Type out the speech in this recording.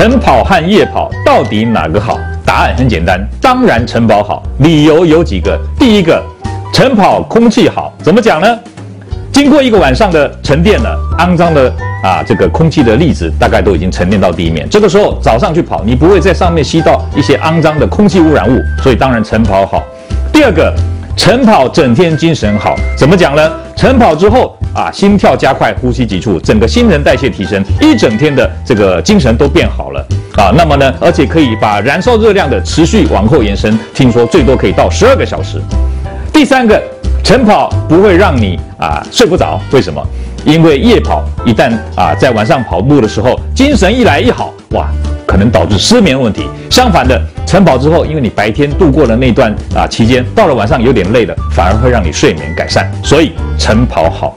晨跑和夜跑到底哪个好？答案很简单，当然晨跑好。理由有几个，第一个，晨跑空气好，怎么讲呢？经过一个晚上的沉淀了，肮脏的啊这个空气的粒子大概都已经沉淀到地面。这个时候早上去跑，你不会在上面吸到一些肮脏的空气污染物，所以当然晨跑好。第二个，晨跑整天精神好，怎么讲呢？晨跑之后啊，心跳加快，呼吸急促，整个新陈代谢提升，一整天的这个精神都变好了啊。那么呢，而且可以把燃烧热量的持续往后延伸，听说最多可以到十二个小时。第三个，晨跑不会让你啊睡不着，为什么？因为夜跑一旦啊在晚上跑步的时候，精神一来一好，哇。可能导致失眠问题。相反的，晨跑之后，因为你白天度过了那段啊期间，到了晚上有点累了，反而会让你睡眠改善。所以晨跑好。